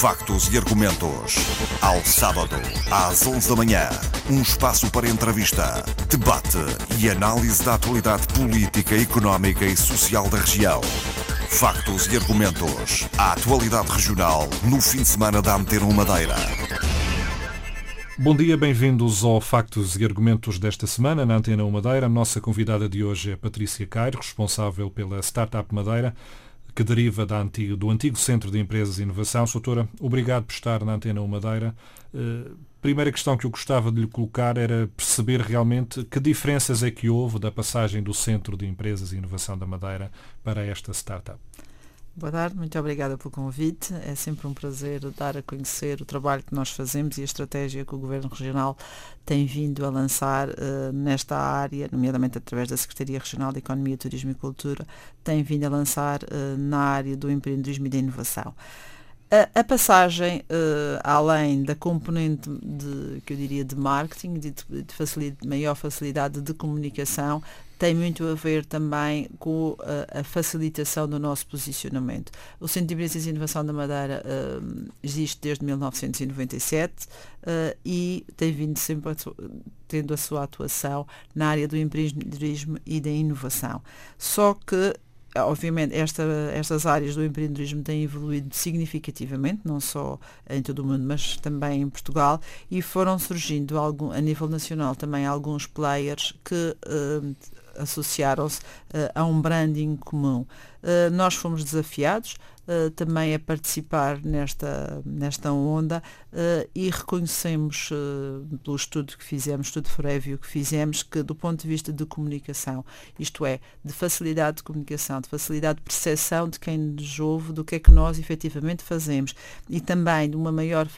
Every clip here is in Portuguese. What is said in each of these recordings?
Factos e argumentos. Ao sábado, às 11 da manhã. Um espaço para entrevista, debate e análise da atualidade política, económica e social da região. Factos e argumentos. A atualidade regional no fim de semana da Antena Madeira. Bom dia, bem-vindos ao Factos e Argumentos desta semana na Antena Madeira. A nossa convidada de hoje é Patrícia Cairo, responsável pela Startup Madeira que deriva antigo, do antigo Centro de Empresas e Inovação. Soutora, obrigado por estar na Antena Madeira. Uh, primeira questão que eu gostava de lhe colocar era perceber realmente que diferenças é que houve da passagem do Centro de Empresas e Inovação da Madeira para esta startup. Boa tarde, muito obrigada pelo convite. É sempre um prazer dar a conhecer o trabalho que nós fazemos e a estratégia que o Governo Regional tem vindo a lançar uh, nesta área, nomeadamente através da Secretaria Regional de Economia, Turismo e Cultura, tem vindo a lançar uh, na área do empreendedorismo e da inovação. A, a passagem, uh, além da componente de, que eu diria de marketing, de, de facilidade, maior facilidade de comunicação, tem muito a ver também com a, a facilitação do nosso posicionamento. O Centro de Empresas e Inovação da Madeira uh, existe desde 1997 uh, e tem vindo sempre a, tendo a sua atuação na área do empreendedorismo e da inovação. Só que obviamente esta, estas áreas do empreendedorismo têm evoluído significativamente, não só em todo o mundo, mas também em Portugal, e foram surgindo algum, a nível nacional também alguns players que associaram-se uh, a um branding comum. Uh, nós fomos desafiados uh, também a participar nesta, nesta onda e reconhecemos, pelo estudo que fizemos, estudo prévio que fizemos, que do ponto de vista de comunicação, isto é, de facilidade de comunicação, de facilidade de percepção de quem nos ouve, do que é que nós efetivamente fazemos e também de uma maior,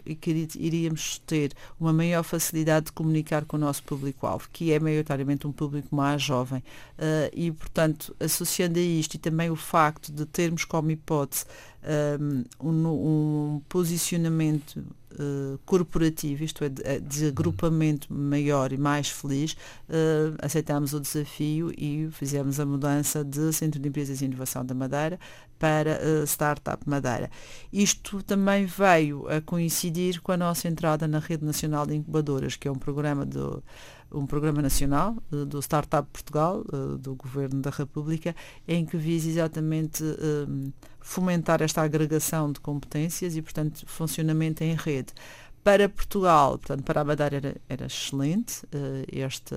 iríamos ter uma maior facilidade de comunicar com o nosso público-alvo, que é maioritariamente um público mais jovem. Uh, e, portanto, associando a isto e também o facto de termos como hipótese um, um posicionamento uh, corporativo, isto é, de, eh, de, agrupamento maior e mais feliz, uh, aceitámos o desafio e fizemos a mudança de Centro de Empresas e Inovação da Madeira para uh, Startup Madeira. Isto também veio a coincidir com a nossa entrada na Rede Nacional de Incubadoras, que é um programa do um programa nacional uh, do Startup Portugal, uh, do Governo da República, em que visa exatamente um, fomentar esta agregação de competências e, portanto, funcionamento em rede. Para Portugal, portanto, para a Madeira era, era excelente uh, este,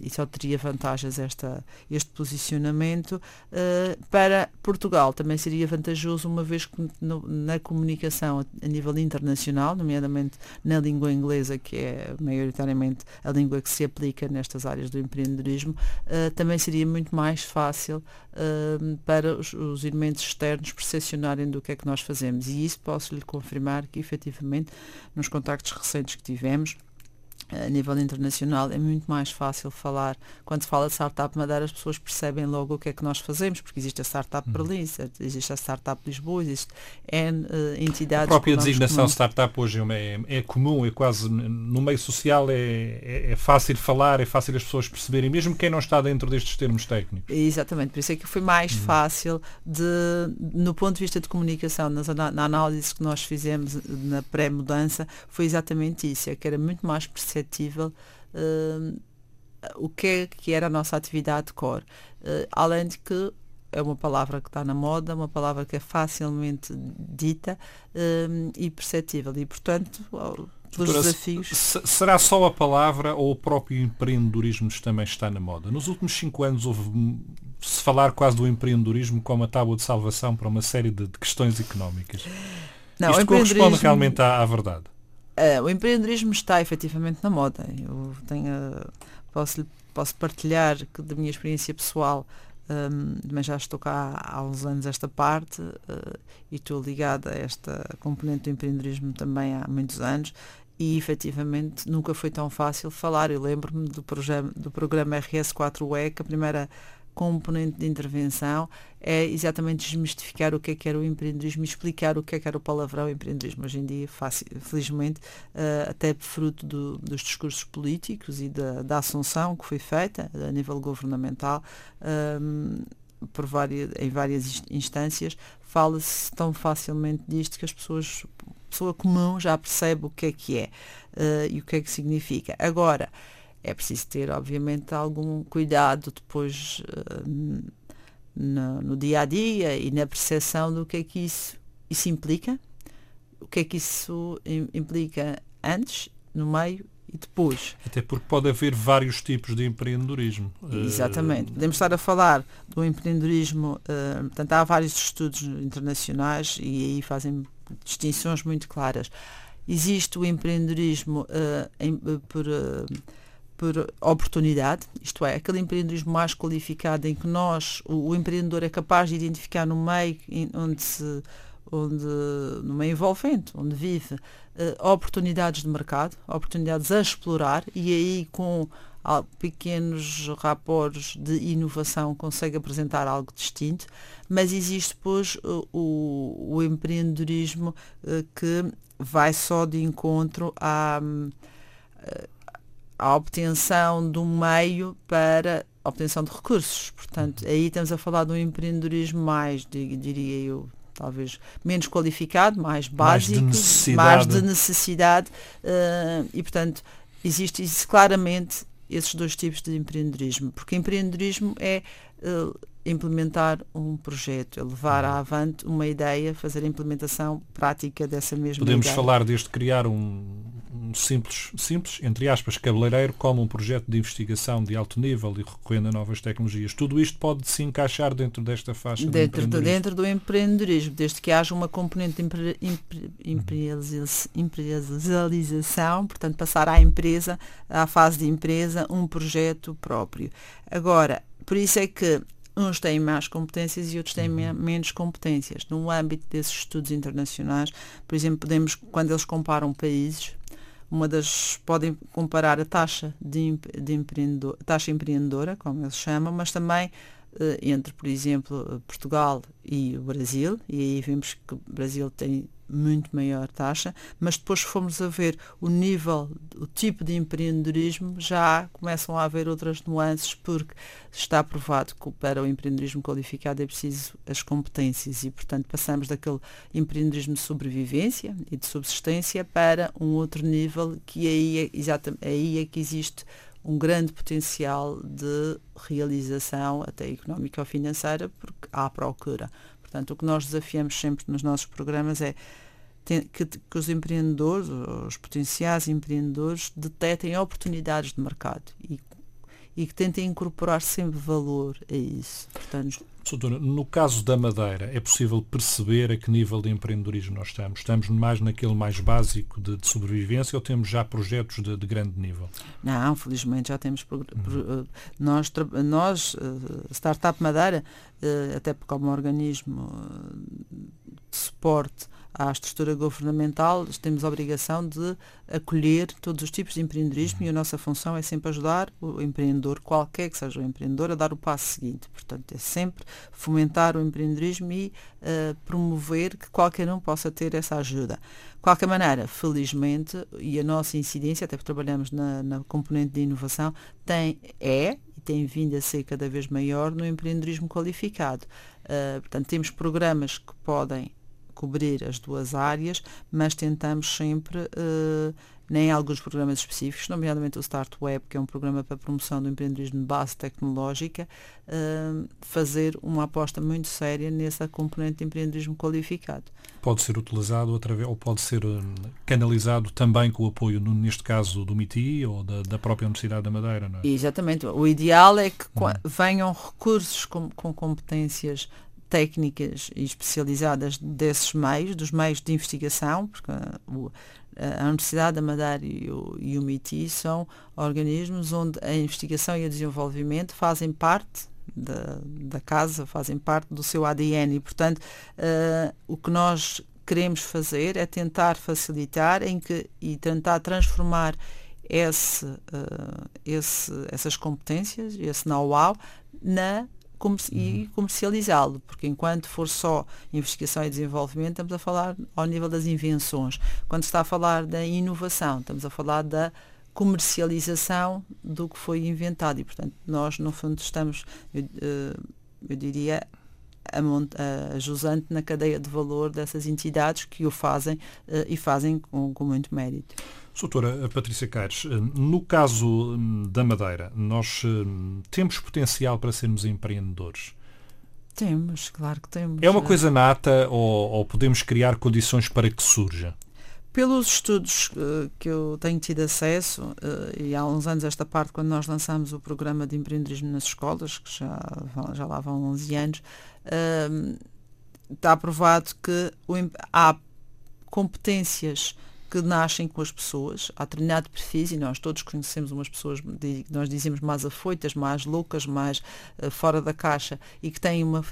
e só teria vantagens esta, este posicionamento. Uh, para Portugal também seria vantajoso, uma vez que no, na comunicação a nível internacional, nomeadamente na língua inglesa, que é maioritariamente a língua que se aplica nestas áreas do empreendedorismo, uh, também seria muito mais fácil para os, os elementos externos percepcionarem do que é que nós fazemos. E isso posso lhe confirmar que efetivamente nos contactos recentes que tivemos, a nível internacional é muito mais fácil falar. Quando se fala de Startup Madeira, as pessoas percebem logo o que é que nós fazemos, porque existe a Startup uhum. Berlim, existe a Startup Lisboa, existe N uh, entidades. A própria designação Startup hoje é, é, comum, é quase no meio social é, é, é, fácil falar, é fácil as pessoas perceberem, mesmo quem não está dentro destes termos técnicos. Exatamente, por isso é que foi mais uhum. fácil de, no ponto de vista de comunicação, nas, na análise que nós fizemos na pré-mudança, foi exatamente isso, é que era muito mais perceptível uh, o que, é, que era a nossa atividade core. Uh, além de que é uma palavra que está na moda, uma palavra que é facilmente dita uh, e perceptível. E, portanto, pelos desafios. Será só a palavra ou o próprio empreendedorismo também está na moda? Nos últimos cinco anos houve se falar quase do empreendedorismo como a tábua de salvação para uma série de, de questões económicas. Não, Isto corresponde realmente à, à verdade. Uh, o empreendedorismo está efetivamente na moda. Eu tenho, posso, posso partilhar que da minha experiência pessoal, um, mas já estou cá há uns anos esta parte uh, e estou ligada a esta componente do empreendedorismo também há muitos anos e efetivamente nunca foi tão fácil falar. Eu lembro-me do, do programa RS4E, que a primeira componente de intervenção é exatamente desmistificar o que é que era o empreendedorismo explicar o que é que era o palavrão empreendedorismo. Hoje em dia, fácil, felizmente, uh, até fruto do, dos discursos políticos e da, da assunção que foi feita a nível governamental, um, ehm, por várias, em várias instâncias, fala-se tão facilmente disto que as pessoas pessoa comum já percebe o que é que é uh, e o que é que significa. Agora, é preciso ter, obviamente, algum cuidado depois uh, no, no, dia a dia e na percepção do que é que isso, isso implica, o que é que isso implica antes, no meio e depois. Até porque pode haver vários tipos de empreendedorismo. Exatamente. Podemos estar a falar do empreendedorismo, uh, portanto, há vários estudos internacionais e aí fazem distinções muito claras. Existe o empreendedorismo uh, em, por, uh, por oportunidade, isto é, aquele empreendedorismo mais qualificado em que nós, o, o empreendedor é capaz de identificar no meio onde se onde, no meio envolvente, onde vive, uh, oportunidades de mercado, oportunidades a explorar e aí com uh, pequenos rapores de inovação consegue apresentar algo distinto, mas existe depois o, o, empreendedorismo uh, que vai só de encontro à, à obtenção de um meio para obtenção de recursos. Portanto, aí estamos a falar de um empreendedorismo mais, diria eu, talvez menos qualificado, mais básico, mais de necessidade, mais de necessidade. uh, e, portanto, existe claramente esses dois tipos de empreendedorismo, porque empreendedorismo é uh, implementar um projeto, é levar uhum. avante uma ideia, fazer a implementação prática dessa mesma Podemos ideia. falar desde criar um, um simples, simples, entre aspas, cabeleireiro, como um projeto de investigação de alto nível e recorrendo a novas tecnologias. Tudo isto pode se encaixar dentro desta faixa dentro do, dentro do empreendedorismo, desde que haja uma componente de empresarialização, portanto passar à empresa, à fase de empresa, um projeto próprio. Agora, por isso é que uns têm mais competências e outros têm uhum. menos competências. No âmbito desses estudos internacionais, por exemplo, podemos, quando eles comparam países, uma das podem comparar a taxa de, de empreendedor, taxa empreendedora, como eles chamam, mas também entre, por exemplo, Portugal e o Brasil, e aí vemos que o Brasil tem muito maior taxa, mas depois fomos a ver o nível, o tipo de empreendedorismo, já começam a haver outras nuances, porque está provado que para o empreendedorismo qualificado é preciso as competências e, portanto, passamos daquele empreendedorismo de sobrevivência e de subsistência para um outro nível que aí é, aí é que existe um grande potencial de realização, até económica ou financeira, porque há procura. Portanto, o que nós desafiamos sempre nos nossos programas é que, que, os empreendedores, os potenciais empreendedores, detetem oportunidades de mercado e, e que tentem incorporar sempre valor a isso. Portanto, No caso da Madeira, é possível perceber a que nível de empreendedorismo nós estamos? Estamos mais naquele mais básico de, de sobrevivência ou temos já projetos de, de, grande nível? Não, felizmente já temos. Uhum. Eh, nós, nós, eh, Startup Madeira, eh, até como organismo de suporte à estrutura governamental, temos a obrigação de acolher todos os tipos de empreendedorismo e a nossa função é sempre ajudar o empreendedor, qualquer que seja o empreendedor, a dar o passo seguinte. Portanto, é sempre fomentar o empreendedorismo e uh, promover que qualquer um possa ter essa ajuda. De qualquer maneira, felizmente, e a nossa incidência, até porque trabalhamos na, na componente de inovação, tem, é e tem vindo a ser cada vez maior no empreendedorismo qualificado. Uh, portanto, temos programas que podem cobrir as duas áreas, mas tentamos sempre, nem alguns programas específicos, nomeadamente o Start Web, que é um programa para promoção do empreendedorismo de base tecnológica, uh, fazer uma aposta muito séria nessa componente de empreendedorismo qualificado. Pode ser utilizado através, ou pode ser uh, canalizado também com o apoio, neste caso, do MITI ou da, da, própria Universidade da Madeira, não é? Exatamente. O ideal é que hum. venham recursos com, com competências técnicas especializadas desses meios, dos meios de investigação, porque a Universidade da Madeira e o, e o MITI são organismos onde a investigação e o desenvolvimento fazem parte da, da casa, fazem parte do seu ADN e, portanto, uh, o que nós queremos fazer é tentar facilitar em que, e tentar transformar esse, uh, esse, essas competências, esse know-how, na e uhum. comercializá-lo, porque enquanto for só investigação e desenvolvimento, estamos a falar ao nível das invenções. Quando se está a falar da inovação, estamos a falar da comercialização do que foi inventado e, portanto, nós, no fundo, estamos, eu, eh, eu diria, a, a jusante na cadeia de valor dessas entidades que o fazem uh, e fazem com, com muito mérito. Doutora Patrícia Caires, no caso hum, da Madeira, nós hum, temos potencial para sermos empreendedores? Temos, claro que temos. É uma coisa nata ou, ou podemos criar condições para que surja? Pelos estudos uh, que eu tenho tido acesso, uh, e há uns anos esta parte, quando nós lançamos o programa de empreendedorismo nas escolas, que já, já lá vão 11 anos, uh, está provado que o, há competências que nascem com as pessoas, há determinado perfis, e nós todos conhecemos umas pessoas, nós dizemos mais afoitas, mais loucas, mais fora da caixa, e que têm uma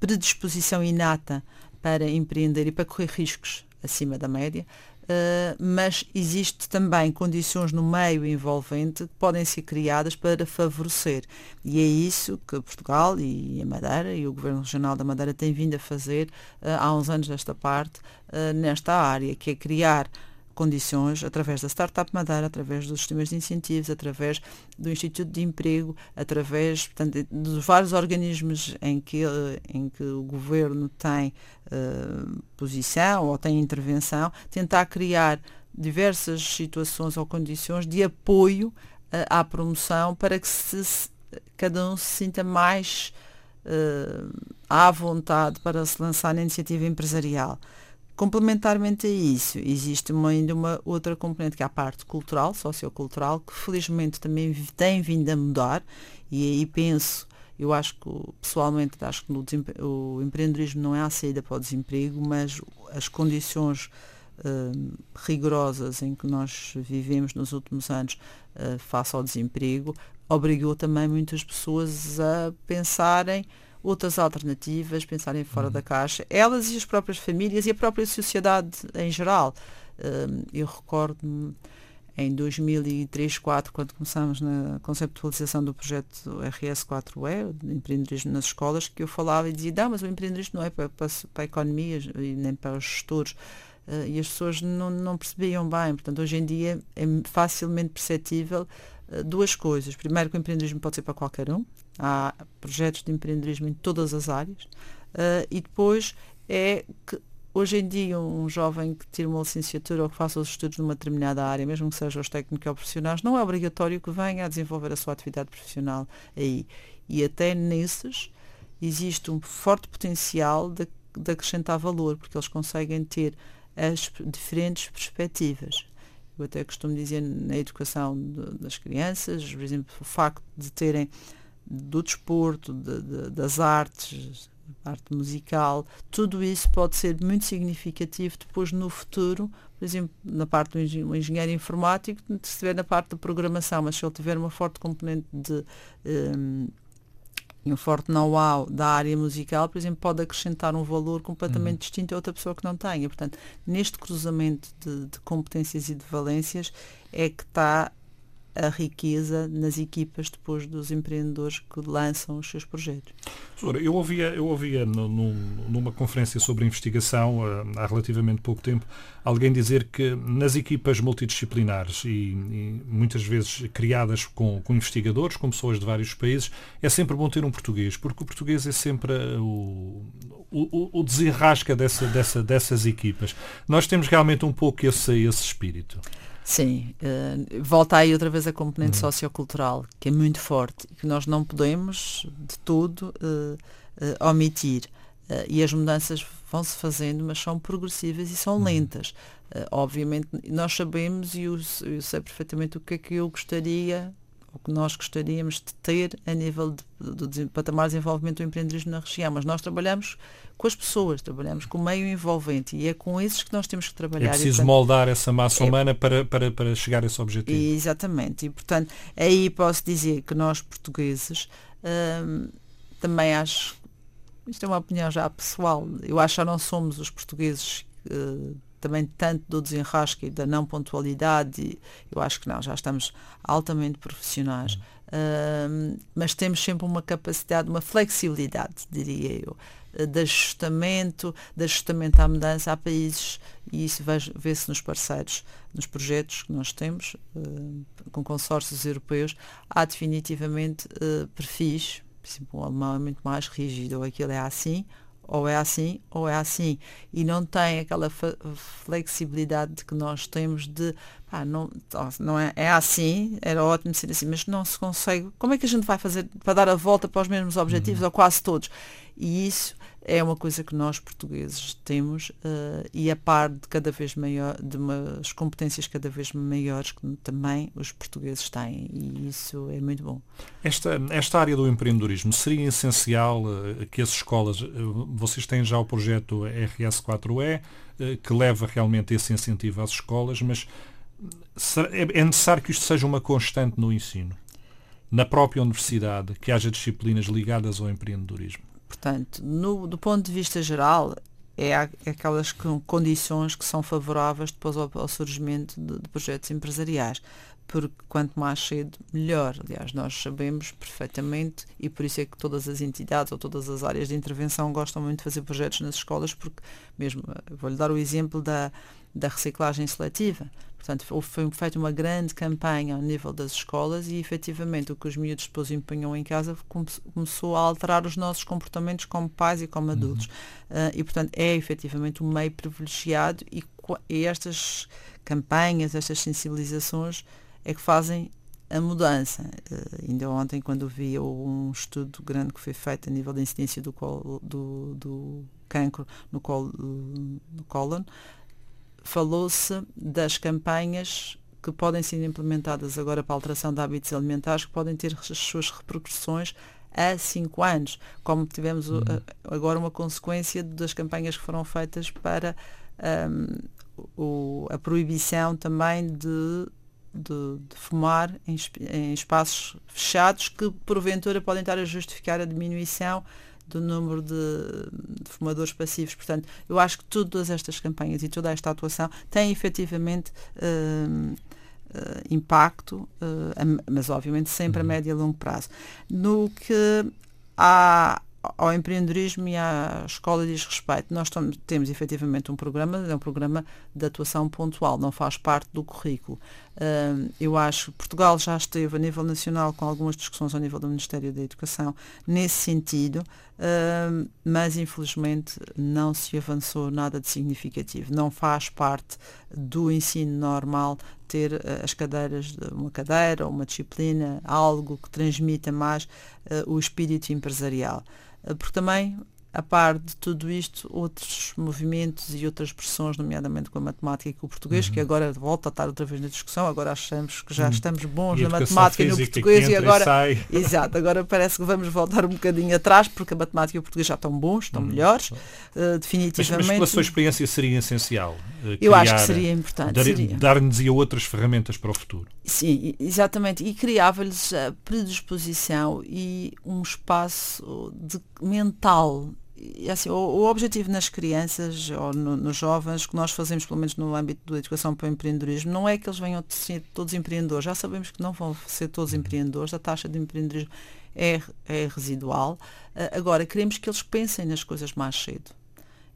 predisposição inata para empreender e para correr riscos acima da média, Uh, mas existe também condições no meio envolvente que podem ser criadas para favorecer. E é isso que Portugal e a Madeira e o Governo Regional da Madeira têm vindo a fazer uh, há uns anos desta parte, uh, nesta área, que é criar condições através da Startup Madeira, através dos sistemas de incentivos, através do Instituto de Emprego, através portanto, dos vários organismos em que, em que o governo tem uh, posição ou tem intervenção, tentar criar diversas situações ou condições de apoio uh, à promoção para que se, cada um se sinta mais uh, à vontade para se lançar na iniciativa empresarial. Complementarmente a isso, existe uma, ainda uma outra componente que é a parte cultural, sociocultural, que felizmente também tem vindo a mudar e aí penso, eu acho que pessoalmente acho que o, empreendedorismo não é a saída para o desemprego, mas as condições uh, rigorosas em que nós vivemos nos últimos anos uh, face ao desemprego obrigou também muitas pessoas a pensarem outras alternativas, pensarem fora uhum. da caixa, elas e as próprias famílias e a própria sociedade em geral. eu recordo-me em 2003, 2004, quando começámos na conceptualização do projeto RS4E, de empreendedorismo nas escolas, que eu falava e dizia, não, mas o empreendedorismo não é para, para, para a economia e nem para os gestores. Uh, e as pessoas não, não percebiam bem. Portanto, hoje em dia é facilmente perceptível duas coisas. Primeiro, que o empreendedorismo pode ser para qualquer um, há projetos de empreendedorismo em todas as áreas. Uh, e depois é que hoje em dia um jovem que tira uma licenciatura ou que faça os estudos numa determinada área, mesmo que sejam os técnicos ou profissionais, não é obrigatório que venha a desenvolver a sua atividade profissional aí. E até nesses existe um forte potencial de, de acrescentar valor, porque eles conseguem ter as diferentes perspectivas. Eu até costumo dizer na educação de, das crianças, por exemplo, o facto de terem do desporto, de, de, das artes, arte musical, tudo isso pode ser muito significativo depois no futuro, por exemplo, na parte do engenheiro informático, se estiver na parte da programação, mas se ele tiver uma forte componente de um, um forte know-how da área musical, por exemplo, pode acrescentar um valor completamente uhum. distinto a outra pessoa que não tenha. Portanto, neste cruzamento de, de competências e de valências é que está a riqueza nas equipas depois dos empreendedores que lançam os seus projetos. Eu ouvia, eu ouvia numa conferência sobre investigação eh, há relativamente pouco tempo alguém dizer que nas equipas multidisciplinares e, e muitas vezes criadas com, com, investigadores, com pessoas de vários países, é sempre bom ter um português, porque o português é sempre o, o, o desenrasca dessa, dessa, dessas equipas. Nós temos realmente um pouco esse, esse espírito. Sim, uh, volta aí outra vez a componente uhum. sociocultural, que é muito forte que nós não podemos de tudo uh, uh, omitir. e as mudanças vão-se fazendo, mas são progressivas e são uhum. lentas. obviamente, nós sabemos e eu, eu, sei perfeitamente o que é que eu gostaria o que nós gostaríamos de ter a nível de, de, de patamar de desenvolvimento do empreendedorismo na região, mas nós trabalhamos com as pessoas, trabalhamos com o meio envolvente e é com esses que nós temos que trabalhar. É preciso e, portanto, moldar essa massa é, humana para, para, para chegar a esse objetivo. Exatamente, e portanto aí posso dizer que nós portugueses hum, também acho, isto é uma opinião já pessoal, eu acho que já não somos os portugueses uh, também tanto do desenrasque e da não pontualidade, eu acho que não, já estamos altamente profissionais. Uh, mas temos sempre uma capacidade, uma flexibilidade, diria eu, de ajustamento, de ajustamento à mudança. Há países, e isso vê-se nos parceiros, nos projetos que nós temos, uh, com consórcios europeus, há definitivamente uh, perfis o alemão é muito mais rígido, ou aquilo é assim, ou é assim, ou é assim. E não tem aquela flexibilidade que nós temos de, pá, não, não é, é assim, era ótimo ser assim, mas não se consegue. Como é que a gente vai fazer para dar a volta para os mesmos objetivos, uhum. ou quase todos? E isso é uma coisa que nós portugueses temos uh, e a par de cada vez maior, de umas competências cada vez maiores que também os portugueses têm e isso é muito bom. Esta, esta área do empreendedorismo seria essencial uh, que as escolas, uh, vocês têm já o projeto RS4E, que leva realmente esse incentivo às escolas, mas é, é necessário que isto seja uma constante no ensino, na própria universidade, que haja disciplinas ligadas ao empreendedorismo. Portanto, no, do ponto de vista geral, é, é aquelas condições que são favoráveis depois ao, ao surgimento de, de, projetos empresariais. Porque quanto mais cedo, melhor. Aliás, nós sabemos perfeitamente e por isso é que todas as entidades ou todas as áreas de intervenção gostam muito de fazer projetos nas escolas, porque mesmo, vou-lhe dar o exemplo da, da reciclagem seletiva. Portanto, foi feita uma grande campanha ao nível das escolas e, efetivamente, o que os miúdos depois empenham em casa começou a alterar os nossos comportamentos como pais e como uhum. adultos. Uhum. Uh, e, portanto, é efetivamente um meio privilegiado e, e estas campanhas, estas sensibilizações é que fazem a mudança. Uh, ainda ontem, quando vi um estudo grande que foi feito a nível da incidência do, colo, do, do cancro no colo, no cólon, falou-se das campanhas que podem ser implementadas agora para a alteração de hábitos alimentares, que podem ter as suas repercussões há cinco anos, como tivemos uhum. agora uma consequência das campanhas que foram feitas para um, o, a proibição também de, de, de fumar em, em, espaços fechados que porventura podem estar a justificar a diminuição do número de, de, fumadores passivos. Portanto, eu acho que todas estas campanhas e toda esta atuação têm efetivamente uh, uh, impacto, uh, mas obviamente sempre a uhum. médio e a longo prazo. No que há ao empreendedorismo e à escola diz respeito. Nós temos efetivamente um programa, é um programa de atuação pontual, não faz parte do currículo. Eu acho que Portugal já esteve a nível nacional com algumas discussões ao nível do Ministério da Educação nesse sentido, mas infelizmente não se avançou nada de significativo. Não faz parte do ensino normal ter uh, as cadeiras, uma cadeira ou uma disciplina, algo que transmita mais ah, o espírito empresarial. Eh, porque também a par de tudo isto, outros movimentos e outras pressões, nomeadamente com a matemática e com o português, uhum. que agora volta a estar outra vez na discussão, agora achamos que já uhum. estamos bons e na matemática e no português e agora. E exato, agora parece que vamos voltar um bocadinho atrás, porque a matemática e o português já estão bons, estão uhum. melhores, uh, definitivamente. Mas, mas pela sua experiência seria essencial. Uh, Eu acho que seria importante. Dar-nos dar outras ferramentas para o futuro. Sim, exatamente. E criava-lhes a predisposição e um espaço de, mental assim, o, o, objetivo nas crianças ou no, nos jovens, que nós fazemos, pelo menos no âmbito da educação para o empreendedorismo, não é que eles venham ser todos empreendedores. Já sabemos que não vão ser todos empreendedores, a taxa de empreendedorismo é, é residual. Uh, agora, queremos que eles pensem nas coisas mais cedo.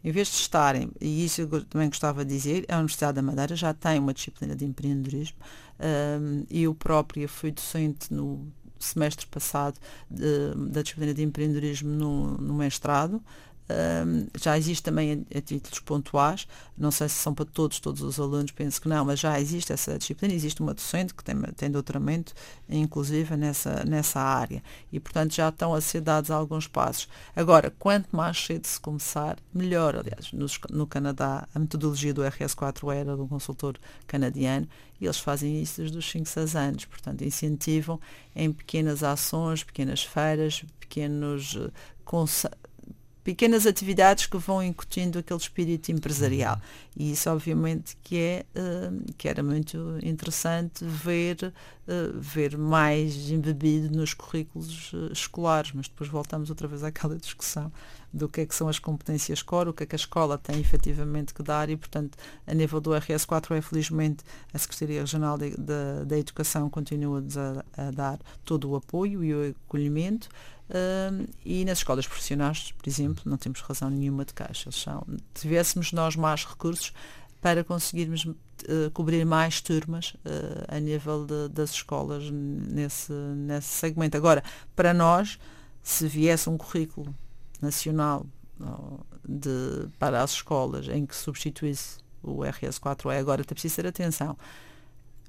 Em vez de estarem, e isso eu também gostava de dizer, a Universidade da Madeira já tem uma disciplina de empreendedorismo. Uh, eu própria fui docente no semestre passado de, da disciplina de empreendedorismo no, no mestrado um, já existe também a, a, títulos pontuais, não sei se são para todos, todos os alunos, penso que não, mas já existe essa disciplina, existe uma docente que tem, tem doutoramento, inclusive nessa, nessa área, e portanto já estão a ser dados alguns passos. Agora, quanto mais cedo se começar, melhor. Aliás, no, no Canadá, a metodologia do RS4 era de um consultor canadiano, e eles fazem isso desde os 5, 6 anos, portanto incentivam em pequenas ações, pequenas feiras, pequenos uh, pequenas atividades que vão incutindo aquele espírito empresarial. Uhum. E isso obviamente que é uh, que era muito interessante ver, uh, ver mais embebido nos currículos uh, escolares, mas depois voltamos outra vez àquela discussão do que é que são as competências core, o que é que a escola tem efetivamente que dar e, portanto, a nível do RS4 é felizmente a Secretaria Regional da Educação continua a, a dar todo o apoio e o acolhimento Uh, e nas escolas profissionais, por exemplo, não temos razão nenhuma de caixa. São, tivéssemos nós mais recursos para conseguirmos uh, cobrir mais turmas uh, a nível de, das escolas nesse, nesse segmento. Agora, para nós, se viesse um currículo nacional de, para as escolas em que substituísse o RS4E, agora tem preciso ter atenção.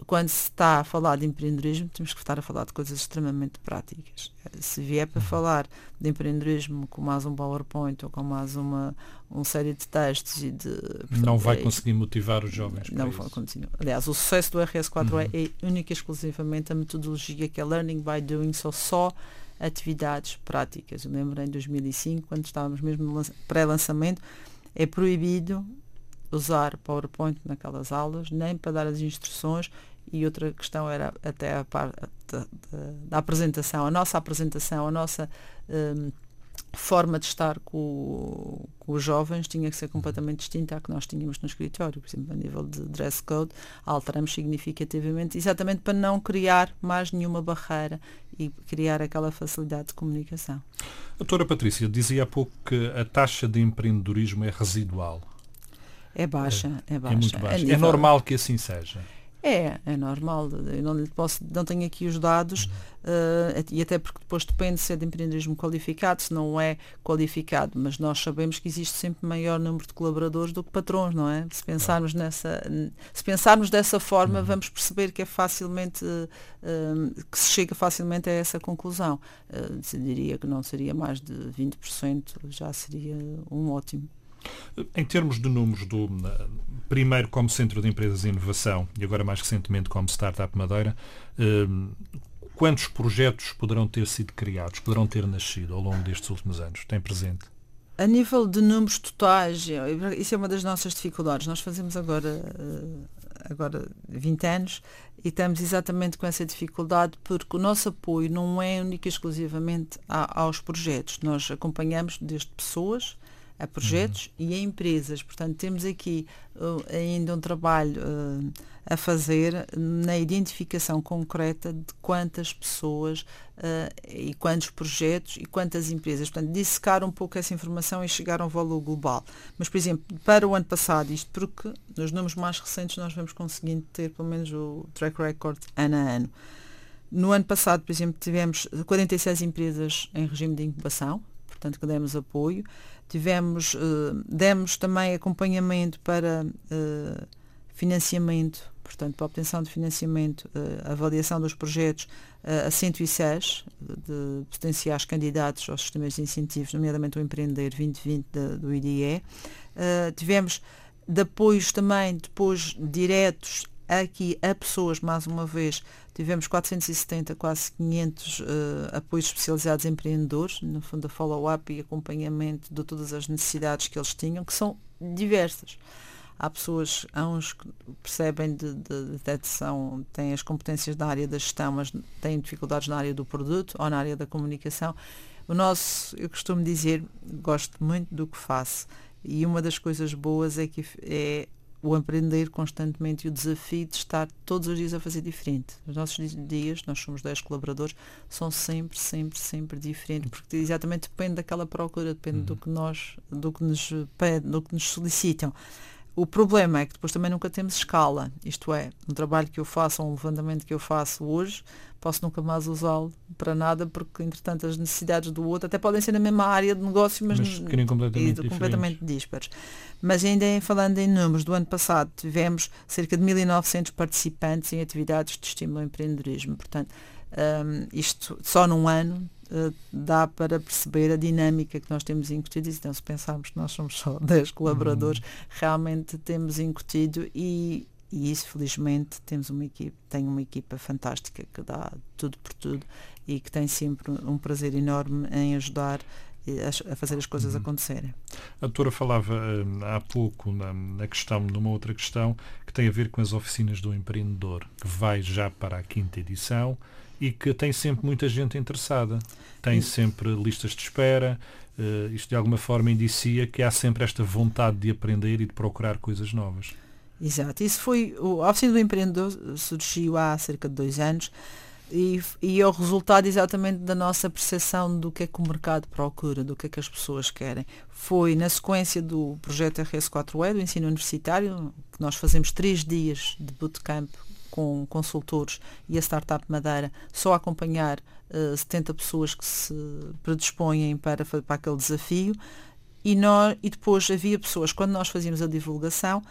Quando se está a falar de empreendedorismo, temos que estar a falar de coisas extremamente práticas. Se vier para uhum. falar de empreendedorismo com mais um PowerPoint ou com mais uma, uma série de testes e de. Portanto, não vai é, conseguir motivar os jovens. Não vai conseguir. Aliás, o sucesso do RS4E uhum. é única e exclusivamente a metodologia que é Learning by Doing, só só atividades práticas. Eu lembro em 2005, quando estávamos mesmo no pré-lançamento, é proibido usar PowerPoint naquelas aulas, nem para dar as instruções e outra questão era até a parte da, apresentação, a nossa apresentação, a nossa um, forma de estar com, com, os jovens tinha que ser completamente distinta à que nós tínhamos no escritório. Por exemplo, a nível de dress code, alteramos significativamente, exatamente para não criar mais nenhuma barreira e criar aquela facilidade de comunicação. A doutora Patrícia dizia há pouco que a taxa de empreendedorismo é residual. É baixa, é, é baixa. É muito baixa. É, é normal que assim seja. É, é normal. Eu não, lhe posso, não tenho aqui os dados uh, e até porque depois depende se é de empreendedorismo qualificado, se não é qualificado, mas nós sabemos que existe sempre maior número de colaboradores do que patrões, não é? Se pensarmos nessa, se pensarmos dessa forma, uhum. vamos perceber que é facilmente uh, que se chega facilmente a essa conclusão. Uh, diria que não seria mais de 20%, já seria um ótimo. Em termos de números do primeiro como Centro de Empresas e Inovação e agora mais recentemente como Startup Madeira, eh, quantos projetos poderão ter sido criados, poderão ter nascido ao longo destes últimos anos? Tem presente? A nível de números totais, isso é uma das nossas dificuldades. Nós fazemos agora, eh, agora 20 anos e estamos exatamente com essa dificuldade porque o nosso apoio não é único e exclusivamente aos projetos. Nós acompanhamos desde pessoas, a projetos uhum. e a empresas. Portanto, temos aqui uh, ainda um trabalho uh, a fazer na identificação concreta de quantas pessoas uh, e quantos projetos e quantas empresas. Portanto, dissecar um pouco essa informação e chegar a um valor global. Mas, por exemplo, para o ano passado, isto porque nos números mais recentes nós vamos conseguindo ter pelo menos o track record ano a ano. No ano passado, por exemplo, tivemos 46 empresas em regime de incubação, portanto, que demos apoio. Tivemos, uh, demos também acompanhamento para uh, financiamento, portanto, para obtenção de financiamento, uh, avaliação dos projetos a 106 de potenciais candidatos aos sistemas de incentivos, nomeadamente o Empreender 2020 de, do IDE. tivemos de apoios também depois diretos aqui a pessoas, mais uma vez, tivemos 470, quase 500 uh, eh, apoios especializados em empreendedores, no fundo a follow-up e acompanhamento de todas as necessidades que eles tinham, que são diversas. Há pessoas, há uns que percebem de, de, de têm as competências na área da gestão, mas têm dificuldades na área do produto ou na área da comunicação. O nosso, eu costumo dizer, gosto muito do que faço e uma das coisas boas é que é o aprender constantemente e o desafio de estar todos os dias a fazer diferente. Os nossos dias, nós somos 10 colaboradores, são sempre, sempre, sempre diferentes, porque exatamente depende daquela procura, depende uhum. do que nós, do que nos pedem, do que nos solicitam. O problema é que depois também nunca temos escala, isto é, um trabalho que eu faço, um levantamento que eu faço hoje, posso nunca mais usá-lo para nada, porque entretanto as necessidades do outro até podem ser na mesma área de negócio, mas, mas completamente, e, completamente dispares. Mas ainda em, falando em números, do ano passado tivemos cerca de 1.900 participantes em atividades de estímulo ao empreendedorismo. Portanto, um, isto só num ano uh, dá para perceber a dinâmica que nós temos incutido. Então, se pensarmos que nós somos só 10 colaboradores, uhum. realmente temos incutido e, e isso felizmente temos uma equipe, tem uma equipa fantástica que dá tudo por tudo e que tem sempre um prazer enorme em ajudar a fazer as coisas uhum. acontecerem. A doutora falava uh, há pouco na, na, questão, numa outra questão, que tem a ver com as oficinas do empreendedor, que vai já para a quinta edição e que tem sempre muita gente interessada. Tem sempre listas de espera. Uh, isto de alguma forma indicia que há sempre esta vontade de aprender e de procurar coisas novas. Exato. Isso foi. A oficina do empreendedor surgiu há cerca de dois anos e, e é o resultado exatamente da nossa percepção do que é que o mercado procura, do que é que as pessoas querem. Foi na sequência do projeto RS4E, do ensino universitário, que nós fazemos três dias de bootcamp com consultores e a Startup Madeira só acompanhar uh, 70 pessoas que se predispõem para, para aquele desafio e, nós, e depois havia pessoas, quando nós fazíamos a divulgação,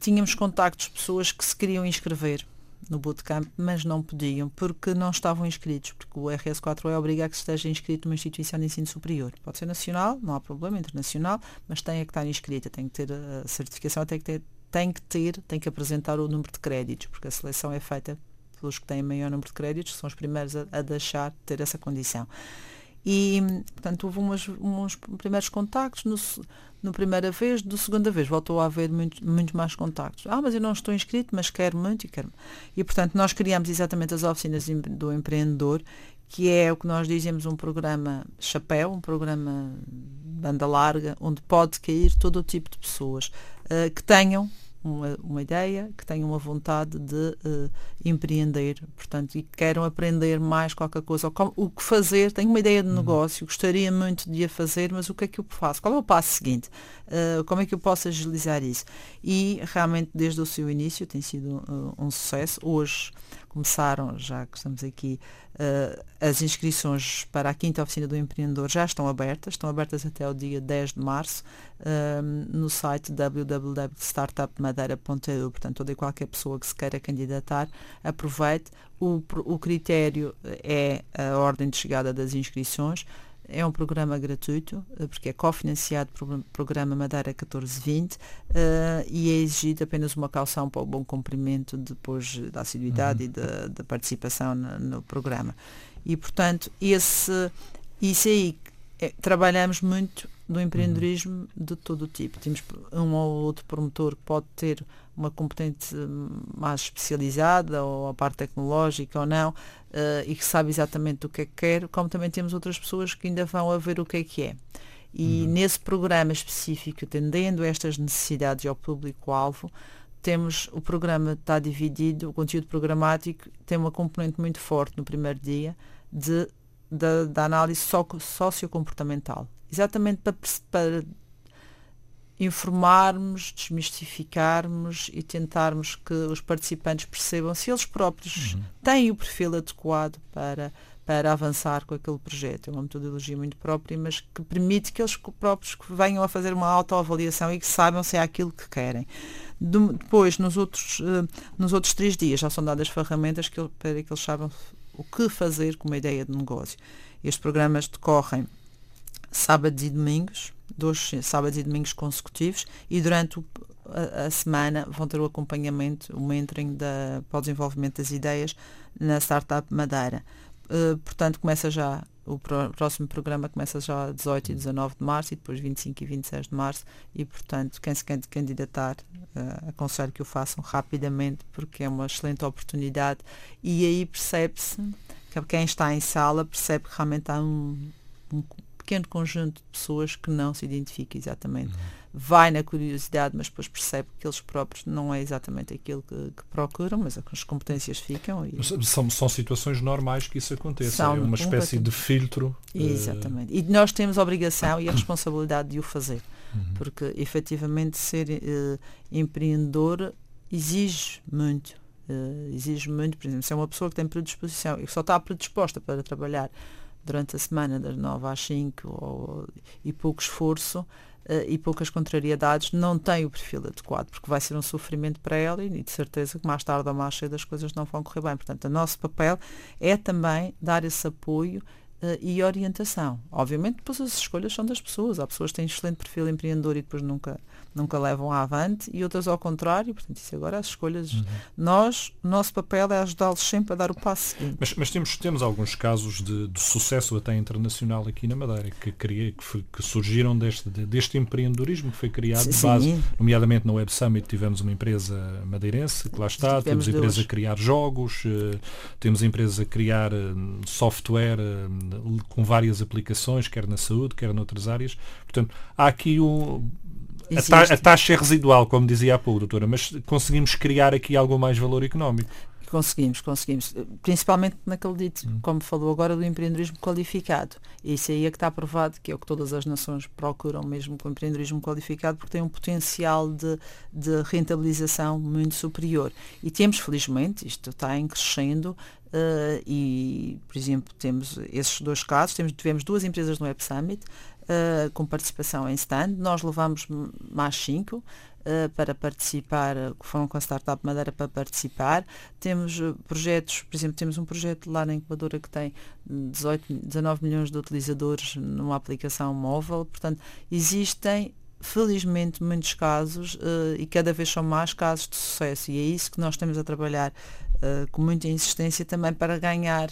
tínhamos contactos de pessoas que se queriam inscrever no bootcamp, mas não podiam porque não estavam inscritos, porque o RS4 é obriga a que esteja inscrito numa instituição de ensino superior. Pode ser nacional, não há problema, internacional, mas tem que estar inscrita, tem que ter a certificação, tem que ter, tem que ter, tem que apresentar o número de créditos, porque a seleção é feita pelos que têm maior número de créditos, são os primeiros a, a deixar de ter essa condição. E, portanto, houve umas, uns primeiros contactos, no, no primeira vez, do segunda vez voltou a haver muito, muito mais contactos. Ah, mas eu não estou inscrito, mas quero muito e quero. E, portanto, nós criamos exatamente as oficinas do empreendedor, que é o que nós dizemos um programa chapéu, um programa banda larga, onde pode cair todo o tipo de pessoas uh, que tenham uma, uma ideia, que tenham uma vontade de uh, empreender, portanto, e que queiram aprender mais qualquer coisa, ou como, o que fazer, tenho uma ideia de uhum. negócio, gostaria muito de a fazer, mas o que é que eu faço? Qual é o passo seguinte? Uh, como é que eu posso agilizar isso? E realmente desde o seu início tem sido uh, um sucesso. Hoje começaram, já que estamos aqui, uh, as inscrições para a quinta oficina do empreendedor já estão abertas, estão abertas até o dia 10 de março uh, no site www.startupmadeira.eu, portanto toda e qualquer pessoa que se queira candidatar, aproveite. O, o critério é a ordem de chegada das inscrições, é um programa gratuito, eh, porque é cofinanciado pelo programa Madeira 1420 uh, e é exigido apenas uma calção para o bom cumprimento depois da assiduidade uhum. e da, da participação no, no, programa. E, portanto, esse, isso aí, é, trabalhamos muito no empreendedorismo uhum. de todo o tipo. Temos um ou outro promotor que pode ter uma competente mais especializada, ou a parte tecnológica ou não, uh, e que sabe exatamente o que é que quer, como também temos outras pessoas que ainda vão a ver o que é que é. E uhum. nesse programa específico, atendendo a estas necessidades ao público-alvo, temos o programa está dividido, o conteúdo programático tem uma componente muito forte no primeiro dia de, da, da análise sociocomportamental. Exatamente para, para informarmos, desmistificarmos e tentarmos que os participantes percebam se eles próprios uhum. têm o perfil adequado para, para avançar com aquele projeto. É uma metodologia muito própria, mas que permite que eles próprios venham a fazer uma autoavaliação e que saibam se é aquilo que querem. Depois, nos outros, uh, nos outros três dias, já são dadas ferramentas que, para que eles saibam o que fazer com uma ideia de negócio. Estes programas decorrem sábados e domingos, dois sábados e domingos consecutivos e durante o, a, a, semana vão ter o acompanhamento, o mentoring da, para o desenvolvimento das ideias na Startup Madeira. Uh, portanto, começa já, o pro, próximo programa começa já 18 e 19 de março e depois 25 e 26 de março e, portanto, quem se quer candidatar, uh, aconselho que o façam rapidamente porque é uma excelente oportunidade e aí percebe-se, que quem está em sala percebe que realmente há um, um pequeno conjunto de pessoas que não se identifica exatamente. Uhum. Vai na curiosidade, mas depois percebe que eles próprios não é exatamente aquilo que, que procuram, mas as competências ficam. E... São, são situações normais que isso aconteça. São é uma espécie de filtro. Eh, exatamente. Uh... E nós temos a obrigação e a responsabilidade de o fazer. Uhum. Porque efetivamente ser uh, empreendedor exige muito. Uh, exige muito, por exemplo, se é uma pessoa que tem predisposição e só está predisposta para trabalhar durante a semana das 9 às 5 ou, e pouco esforço uh, e poucas contrariedades, não tem o perfil adequado, porque vai ser um sofrimento para ela e de certeza que mais tarde ou mais cedo as coisas não vão correr bem. Portanto, o nosso papel é também dar esse apoio uh, e orientação. Obviamente, depois as escolhas são das pessoas. Há pessoas que têm excelente perfil empreendedor e depois nunca nunca levam à avante e outras ao contrário, portanto isso agora as escolhas, uhum. nós, o nosso papel é ajudá-los sempre a dar o passo seguinte. Mas, mas temos, temos alguns casos de, de, sucesso até internacional aqui na Madeira, que, cria, que, foi, que surgiram deste, deste empreendedorismo que foi criado de base, nomeadamente na Web Summit tivemos uma empresa madeirense que lá está, Sim, temos empresa a criar jogos, uh, temos empresa a criar uh, software uh, com várias aplicações, quer na saúde, quer noutras áreas. Portanto, há aqui um, a, ta a, taxa é residual, como dizia há pouco, doutora, mas conseguimos criar aqui algo mais valor económico. Conseguimos, conseguimos. Principalmente naquele dito, hum. como falou agora, do empreendedorismo qualificado. Isso aí é que está provado, que é o que todas as nações procuram mesmo com o empreendedorismo qualificado, porque tem um potencial de, de rentabilização muito superior. E temos, felizmente, isto está em crescendo, Uh, e, por exemplo, temos esses dois casos, temos, tivemos duas empresas no Web Summit uh, com participação em stand, nós levamos mais cinco, uh, para participar, foram com a Startup Madeira para participar. Temos projetos, por exemplo, temos um projeto lá na incubadora que tem 18, 19 milhões de utilizadores numa aplicação móvel, portanto, existem felizmente muitos casos e cada vez são mais casos de sucesso. E é isso que nós estamos a trabalhar com muita insistência também para ganhar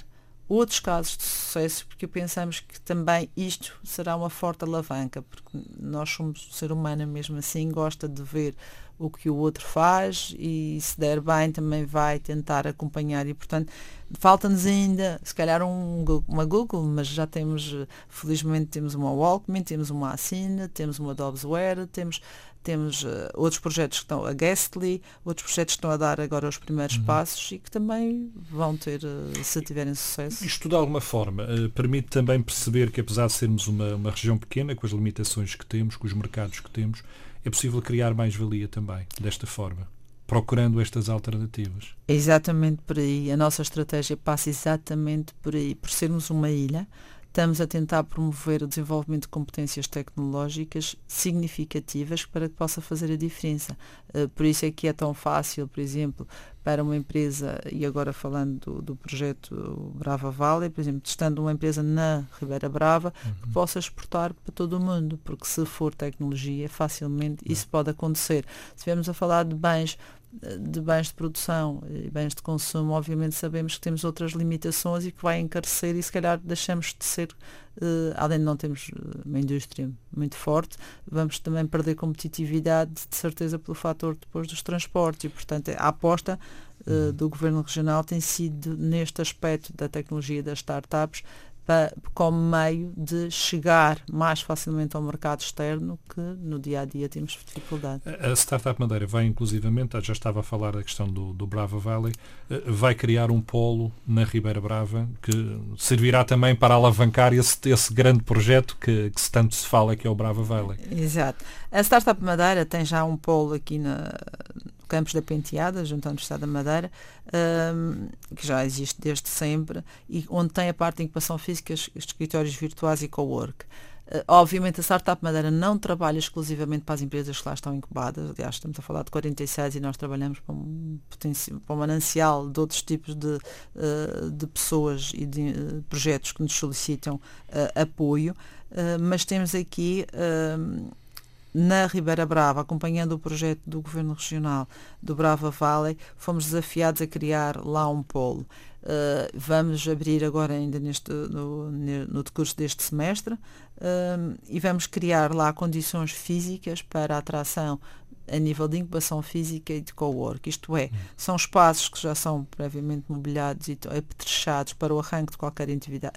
outros casos de sucesso, porque pensamos que também isto será uma forte alavanca, porque nós somos ser humano mesmo assim, gosta de ver o que o outro faz e se der bem também vai tentar acompanhar e portanto falta-nos ainda se calhar um, uma Google, mas já temos felizmente temos uma Walkman, temos uma Assina, temos uma Dobsware, temos temos uh, outros projetos que estão, a Guestly, outros projetos que estão a dar agora os primeiros uhum. passos e que também vão ter, uh, se tiverem sucesso. Isto de alguma forma uh, permite também perceber que apesar de sermos uma, uma região pequena, com as limitações que temos, com os mercados que temos, é possível criar mais-valia também, desta forma procurando estas alternativas. É exatamente por aí. A nossa estratégia passa exatamente por aí. Por sermos uma ilha, Estamos a tentar promover o desenvolvimento de competências tecnológicas significativas para que possa fazer a diferença. Eh, por isso é que é tão fácil, por exemplo, para uma empresa, e agora falando do, do projeto Brava Valley, por exemplo, estando uma empresa na Ribeira Brava, uhum. que possa exportar para todo o mundo, porque se for tecnologia, facilmente uhum. isso pode acontecer. Se estivermos a falar de bens de bens de produção e bens de consumo, obviamente sabemos que temos outras limitações e que vai encarecer e se calhar deixamos de ser, uh, além de não termos eh, uma indústria muito forte, vamos também perder competitividade de certeza pelo fator depois dos transportes. E portanto a aposta uh, do Governo Regional tem sido neste aspecto da tecnologia das startups como meio de chegar mais facilmente ao mercado externo que no dia a dia temos dificuldade. A Startup Madeira vai inclusivamente, já estava a falar da questão do, do Brava Valley, eh, vai criar um polo na Ribeira Brava que servirá também para alavancar esse, esse grande projeto que, que tanto se fala que é o Brava Valley. Exato. A Startup Madeira tem já um polo aqui na, Campos da Penteada, junto à Universidade da Madeira, um, que já existe desde sempre, e onde tem a parte de incubação física, escritórios virtuais e co-work. Uh, obviamente a Startup Madeira não trabalha exclusivamente para as empresas que lá estão incubadas, aliás estamos a falar de 46 e nós trabalhamos para um, para um manancial de outros tipos de, uh, de pessoas e de uh, projetos que nos solicitam apoio, mas temos aqui na Ribeira Brava, acompanhando o projeto do Governo Regional do Brava Valley, fomos desafiados a criar lá um polo. Uh, vamos abrir agora ainda neste, no, no decurso deste semestre uh, e vamos criar lá condições físicas para a atração a nível de incubação física e de co-work. Isto é, são espaços que já são previamente mobiliados e apetrechados para o arranque de qualquer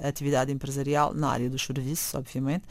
atividade empresarial, na área dos serviços, obviamente,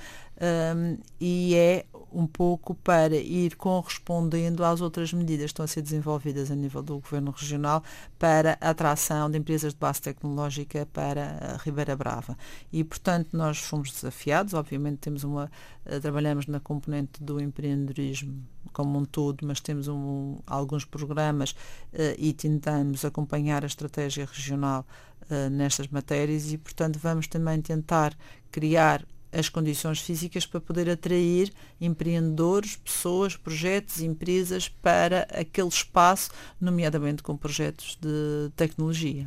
um, e é um pouco para ir correspondendo às outras medidas que estão a ser desenvolvidas a nível do Governo Regional para a atração de empresas de base tecnológica para a Ribeira Brava. E, portanto, nós fomos desafiados, obviamente temos uma, uh, trabalhamos na componente do empreendedorismo como um todo, mas temos um, alguns programas uh, e tentamos acompanhar a estratégia regional uh, nestas matérias e, portanto, vamos também tentar criar as condições físicas para poder atrair empreendedores, pessoas, projetos, empresas para aquele espaço, nomeadamente com projetos de tecnologia.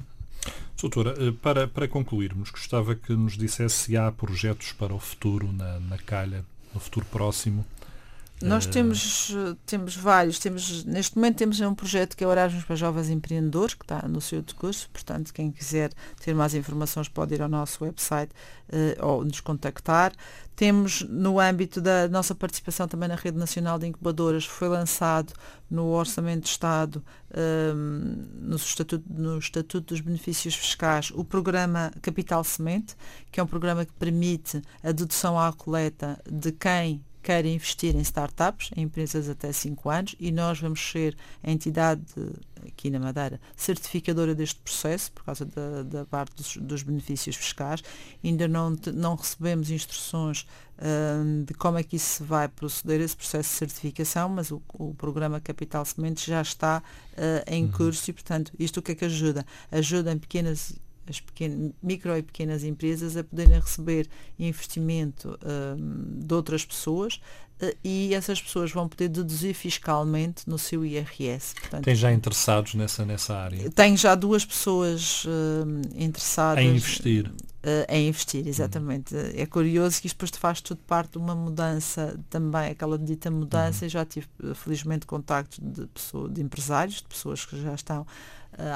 Doutora, eh, para, para concluirmos, gostava que nos dissesse se há projetos para o futuro na, na calha, no futuro próximo, nós temos, temos vários. Temos, neste momento temos um projeto que é Erasmus para Jovens Empreendedores, que está no seu curso, portanto, quem quiser ter mais informações pode ir ao nosso website uh, ou nos contactar. Temos, no âmbito da nossa participação também na Rede Nacional de Incubadoras, foi lançado no Orçamento de Estado, um, ehm, no, estatuto, no Estatuto dos Benefícios Fiscais, o programa Capital Semente, que é um programa que permite a dedução à coleta de quem quer investir em startups, em empresas até 5 anos, e nós vamos ser a entidade aqui na Madeira certificadora deste processo, por causa da, da parte dos, dos, benefícios fiscais. Ainda não, não recebemos instruções uh, de como é que isso vai proceder, esse processo de certificação, mas o, o programa Capital Sementes já está uh, em uhum. curso e, portanto, isto o que é que ajuda? Ajuda em pequenas as pequenas, micro e pequenas empresas a poderem receber investimento um, de outras pessoas uh, e essas pessoas vão poder deduzir fiscalmente no seu IRS. Portanto, Tem já interessados nessa, nessa área? Tem já duas pessoas uh, interessadas em investir. Uh, em investir, exatamente. Uhum. É curioso que isto depois faz tudo parte de uma mudança também, aquela dita mudança, uhum. e já tive felizmente contactos de, pessoas, de empresários, de pessoas que já estão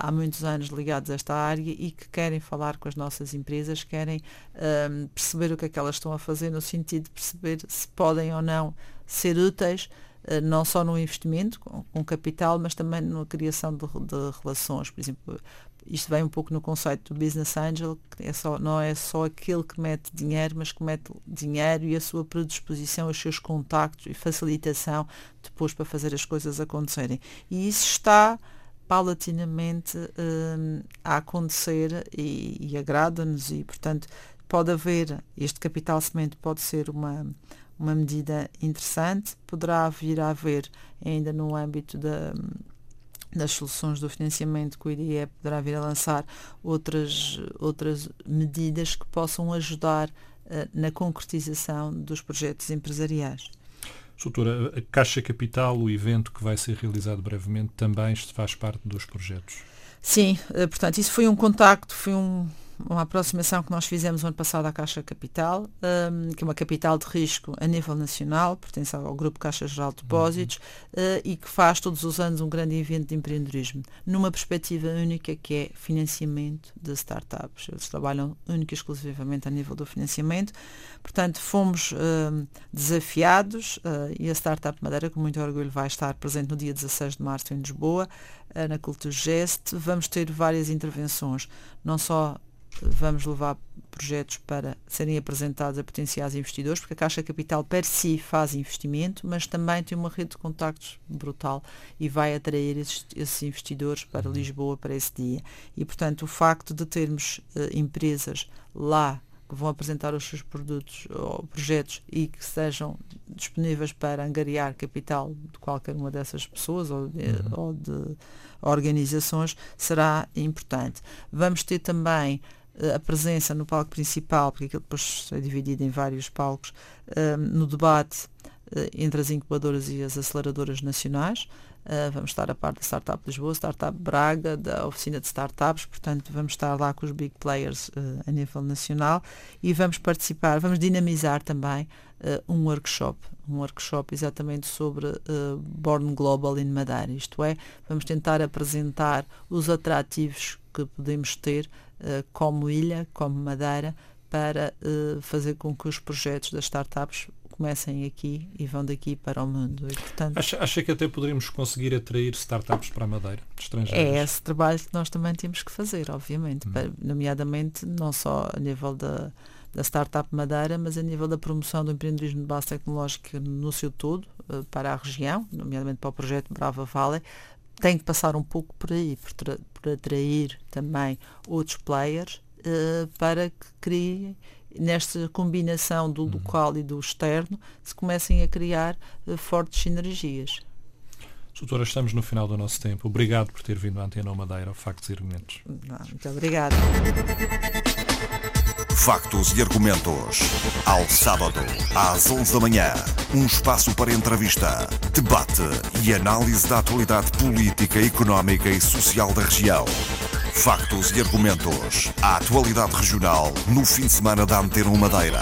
há muitos anos ligados a esta área e que querem falar com as nossas empresas, querem um, ehm, perceber o que é que elas estão a fazer no sentido de perceber se podem ou não ser úteis uh, não só no investimento com, com, capital, mas também na criação de, de, relações. Por exemplo, isto vem um pouco no conceito do business angel, que é só, não é só aquele que mete dinheiro, mas que mete dinheiro e a sua predisposição, os seus contactos e facilitação depois para fazer as coisas acontecerem. E isso está paulatinamente uh, a acontecer e, e agrada-nos e, portanto, pode haver, este capital semente pode ser uma, uma medida interessante, poderá vir a haver ainda no âmbito da, das soluções do financiamento que o IDE poderá vir a lançar outras, outras medidas que possam ajudar uh, na concretização dos projetos empresariais. Doutora, a Caixa Capital, o evento que vai ser realizado brevemente, também faz parte dos projetos? Sim, eh, portanto, isso foi um contacto, foi um, uma aproximação que nós fizemos ano passado à Caixa Capital, um, que é uma capital de risco a nível nacional, pertence ao Grupo Caixa Geral de Depósitos uhum. uh, e que faz todos os anos um grande evento de empreendedorismo, numa perspectiva única que é financiamento de startups. Eles trabalham única e exclusivamente a nível do financiamento. Portanto, fomos uh, desafiados uh, e a Startup Madeira, com muito orgulho, vai estar presente no dia 16 de março em Lisboa, na Cultura Gest. Vamos ter várias intervenções, não só vamos levar projetos para serem apresentados a potenciais investidores, porque a Caixa Capital per si faz investimento, mas também tem uma rede de contactos brutal e vai atrair esses, esses investidores para uhum. Lisboa para esse dia. E, portanto, o facto de termos uh, empresas lá que vão apresentar os seus produtos ou projetos e que sejam disponíveis para angariar capital de qualquer uma dessas pessoas ou de, uhum. ou de organizações será importante. Vamos ter também eh, a presença no palco principal, porque aquilo depois é dividido em vários palcos, eh, no debate eh, entre as incubadoras e as aceleradoras nacionais. Vamos estar a par da Startup Lisboa, Startup Braga, da oficina de startups, portanto vamos estar lá com os big players a nível nacional e vamos participar, vamos dinamizar também um workshop, um workshop exatamente sobre Born Global in Madeira, isto é, vamos tentar apresentar os atrativos que podemos ter como ilha, como Madeira, para uh, fazer com que os projetos das startups comecem aqui e vão daqui para o mundo. E, portanto, acha, acha que até poderíamos conseguir atrair startups para a Madeira, estrangeiras? É esse trabalho que nós também temos que fazer, obviamente, hum. para, nomeadamente não só a nível da, da Startup Madeira, mas a nível da promoção do empreendedorismo de base tecnológica no seu todo, uh, para a região, nomeadamente para o projeto Brava Valley, tem que passar um pouco por aí, por, por atrair também outros players uh, para que criem nesta combinação do uhum. local e do externo se comecem a criar uh, fortes sinergias. Doutora, estamos no final do nosso tempo. Obrigado por ter vindo à Antena Madeira ao Factos e Argumentos. muito obrigada. Factos e Argumentos. Ao sábado, às 11 da manhã. Um espaço para entrevista, debate e análise da atualidade política, económica e social da região. Factos e Argumentos. A atualidade regional no fim de semana da Antena Madeira.